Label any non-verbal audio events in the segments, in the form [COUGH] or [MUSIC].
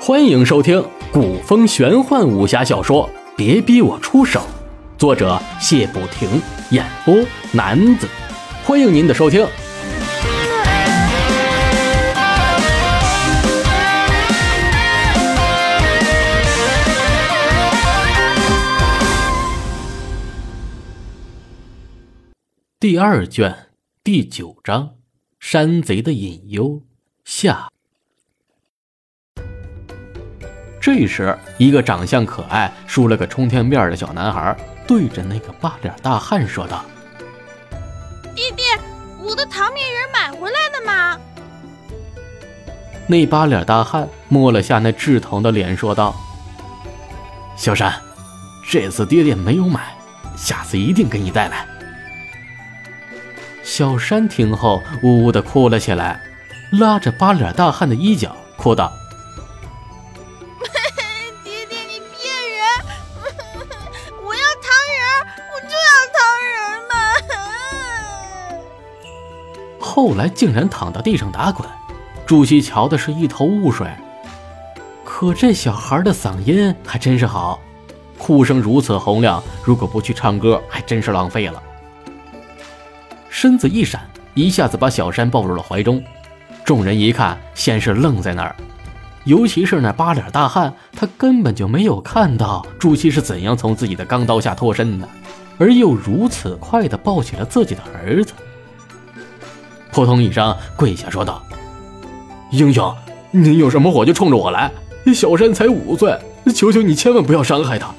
欢迎收听古风玄幻武侠小说《别逼我出手》，作者谢不停，演播男子。欢迎您的收听。第二卷第九章：山贼的隐忧下。这时，一个长相可爱、梳了个冲天辫的小男孩，对着那个八脸大汉说道：“弟弟，我的糖面人买回来了吗？”那八脸大汉摸了下那稚童的脸，说道：“小山，这次爹爹没有买，下次一定给你带来。”小山听后，呜呜的哭了起来，拉着八脸大汉的衣角，哭道。[LAUGHS] 爹爹，你骗人！[LAUGHS] 我要糖人，我就要糖人嘛 [LAUGHS] 后来竟然躺到地上打滚，朱熹瞧的是一头雾水。可这小孩的嗓音还真是好，哭声如此洪亮，如果不去唱歌，还真是浪费了。身子一闪，一下子把小山抱入了怀中。众人一看，先是愣在那儿，尤其是那八脸大汉，他根本就没有看到朱熹是怎样从自己的钢刀下脱身的，而又如此快的抱起了自己的儿子。扑通一声，跪下说道：“英雄，您有什么火就冲着我来。小山才五岁，求求你千万不要伤害他。”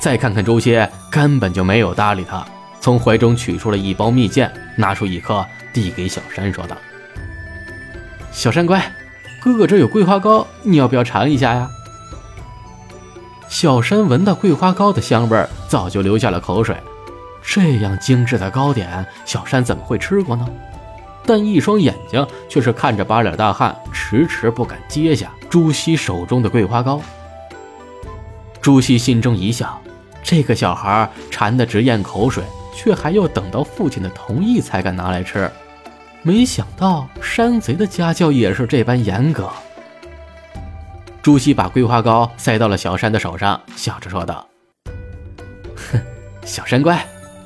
再看看周歇，根本就没有搭理他，从怀中取出了一包蜜饯，拿出一颗递给小山，说道：“小山乖，哥哥这有桂花糕，你要不要尝一下呀？”小山闻到桂花糕的香味，早就流下了口水。这样精致的糕点，小山怎么会吃过呢？但一双眼睛却是看着八脸大汉，迟迟不敢接下朱熹手中的桂花糕。朱熹心中一笑，这个小孩馋得直咽口水，却还要等到父亲的同意才敢拿来吃。没想到山贼的家教也是这般严格。朱熹把桂花糕塞到了小山的手上，笑着说道：“哼，小山乖。”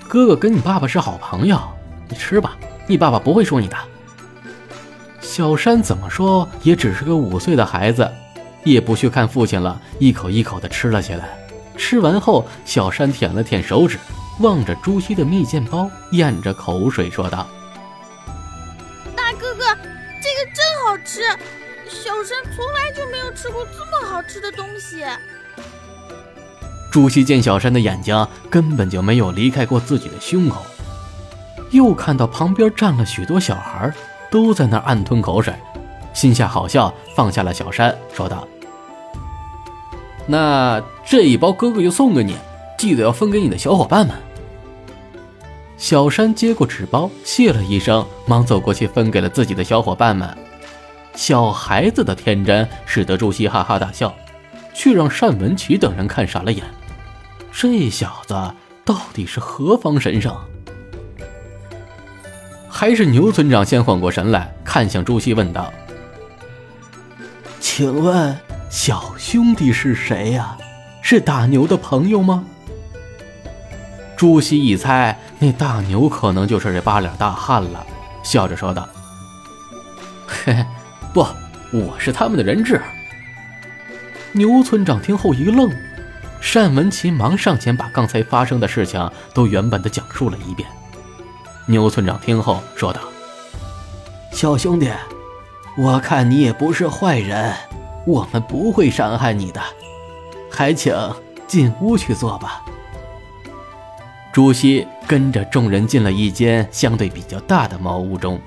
哥哥跟你爸爸是好朋友，你吃吧，你爸爸不会说你的。小山怎么说也只是个五岁的孩子，也不去看父亲了，一口一口的吃了起来。吃完后，小山舔了舔手指，望着朱熹的蜜饯包，咽着口水说道：“大哥哥，这个真好吃，小山从来就没有吃过这么好吃的东西。”朱熹见小山的眼睛根本就没有离开过自己的胸口，又看到旁边站了许多小孩，都在那暗吞口水，心下好笑，放下了小山，说道：“那这一包哥哥就送给你，记得要分给你的小伙伴们。”小山接过纸包，谢了一声，忙走过去分给了自己的小伙伴们。小孩子的天真使得朱熹哈哈大笑，却让单文琪等人看傻了眼。这小子到底是何方神圣？还是牛村长先缓过神来，看向朱熹问道：“请问小兄弟是谁呀？是大牛的朋友吗？”朱熹一猜，那大牛可能就是这八脸大汉了，笑着说道：“嘿嘿，不，我是他们的人质。”牛村长听后一愣。单文琪忙上前，把刚才发生的事情都原本的讲述了一遍。牛村长听后说道：“小兄弟，我看你也不是坏人，我们不会伤害你的，还请进屋去坐吧。”朱熹跟着众人进了一间相对比较大的茅屋中，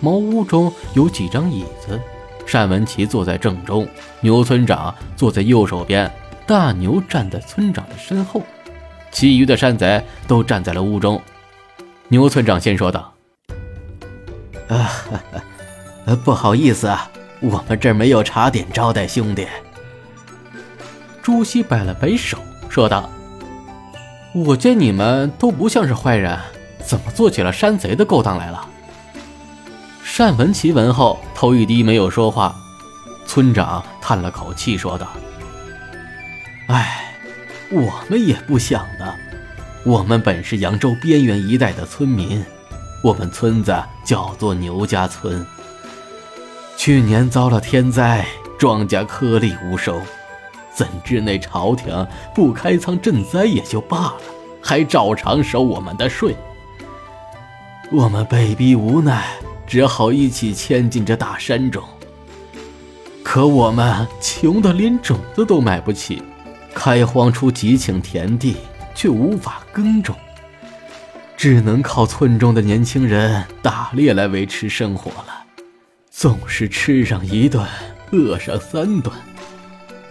茅屋中有几张椅子，单文琪坐在正中，牛村长坐在右手边。大牛站在村长的身后，其余的山贼都站在了屋中。牛村长先说道：“啊，不好意思啊，我们这儿没有茶点招待兄弟。”朱熹摆了摆手，说道：“我见你们都不像是坏人，怎么做起了山贼的勾当来了？”单文琪闻后头一低，没有说话。村长叹了口气，说道：“哎，我们也不想的。我们本是扬州边缘一带的村民，我们村子叫做牛家村。去年遭了天灾，庄稼颗粒无收，怎知那朝廷不开仓赈灾也就罢了，还照常收我们的税。我们被逼无奈。”只好一起迁进这大山中。可我们穷得连种子都买不起，开荒出几顷田地，却无法耕种，只能靠村中的年轻人打猎来维持生活了。总是吃上一顿，饿上三顿。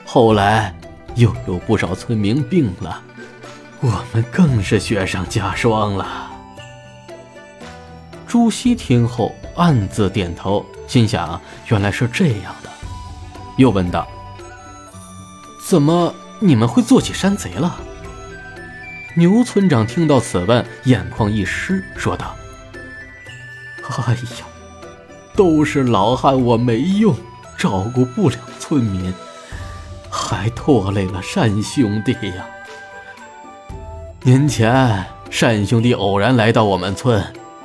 后来又有不少村民病了，我们更是雪上加霜了。朱熹听后暗自点头，心想：原来是这样的。又问道：“怎么你们会做起山贼了？”牛村长听到此问，眼眶一湿，说道：“哎呀，都是老汉我没用，照顾不了村民，还拖累了单兄弟呀。年前单兄弟偶然来到我们村。”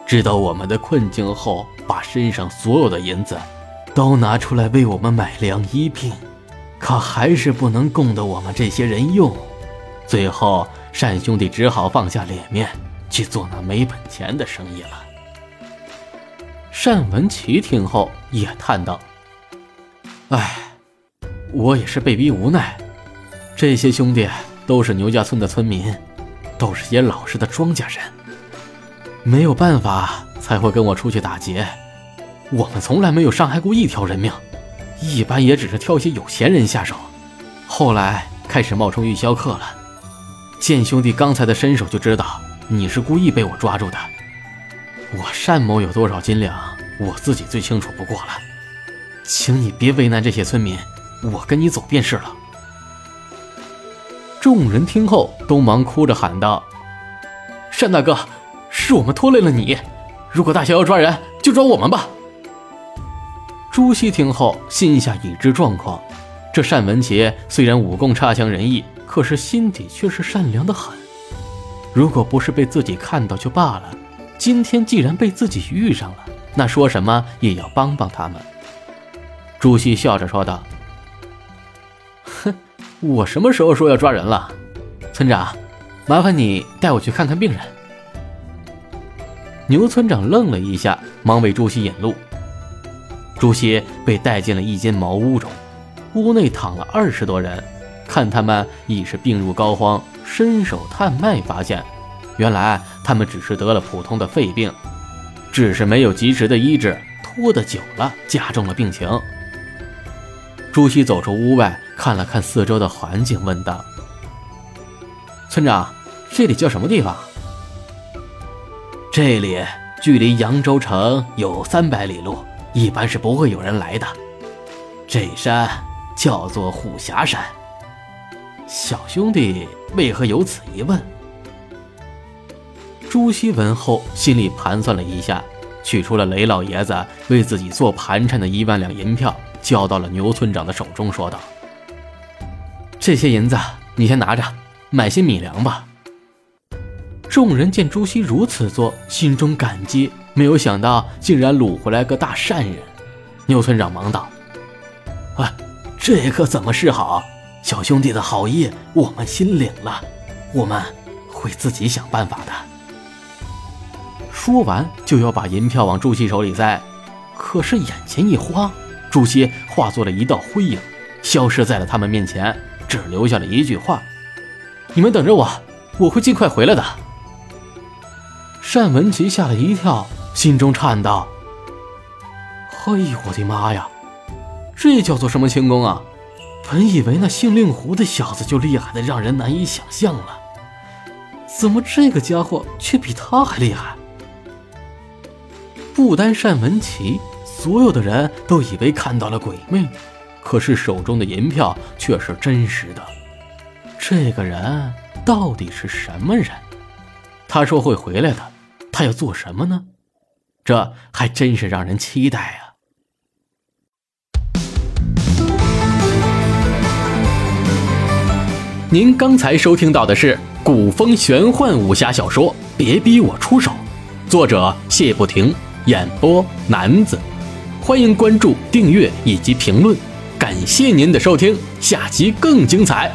知道我们的困境后，把身上所有的银子都拿出来为我们买粮医病，可还是不能供得我们这些人用。最后，单兄弟只好放下脸面去做那没本钱的生意了。单文琪听后也叹道：“哎，我也是被逼无奈。这些兄弟都是牛家村的村民，都是些老实的庄稼人。”没有办法才会跟我出去打劫，我们从来没有伤害过一条人命，一般也只是挑些有钱人下手。后来开始冒充玉箫客了，见兄弟刚才的身手就知道你是故意被我抓住的。我单某有多少斤两，我自己最清楚不过了，请你别为难这些村民，我跟你走便是了。众人听后都忙哭着喊道：“单大哥！”是我们拖累了你，如果大侠要抓人，就抓我们吧。朱熹听后，心下已知状况。这单文杰虽然武功差强人意，可是心底却是善良的很。如果不是被自己看到就罢了，今天既然被自己遇上了，那说什么也要帮帮他们。朱熹笑着说道：“哼，[LAUGHS] 我什么时候说要抓人了？村长，麻烦你带我去看看病人。”牛村长愣了一下，忙为朱熹引路。朱熹被带进了一间茅屋中，屋内躺了二十多人，看他们已是病入膏肓，伸手探脉，发现原来他们只是得了普通的肺病，只是没有及时的医治，拖得久了，加重了病情。朱熹走出屋外，看了看四周的环境，问道：“村长，这里叫什么地方？”这里距离扬州城有三百里路，一般是不会有人来的。这山叫做虎峡山。小兄弟为何有此疑问？朱熹闻后心里盘算了一下，取出了雷老爷子为自己做盘缠的一万两银票，交到了牛村长的手中，说道：“这些银子你先拿着，买些米粮吧。”众人见朱熹如此做，心中感激，没有想到竟然掳回来个大善人。牛村长忙道：“啊，这可怎么是好？小兄弟的好意，我们心领了，我们会自己想办法的。”说完就要把银票往朱熹手里塞，可是眼前一花，朱熹化作了一道灰影，消失在了他们面前，只留下了一句话：“你们等着我，我会尽快回来的。”单文琪吓了一跳，心中颤道：“哎呦，我的妈呀！这叫做什么轻功啊？本以为那姓令狐的小子就厉害的让人难以想象了，怎么这个家伙却比他还厉害？”不单单文琪，所有的人都以为看到了鬼魅，可是手中的银票却是真实的。这个人到底是什么人？他说会回来的。他要做什么呢？这还真是让人期待啊！您刚才收听到的是古风玄幻武侠小说《别逼我出手》，作者谢不停，演播男子。欢迎关注、订阅以及评论，感谢您的收听，下集更精彩。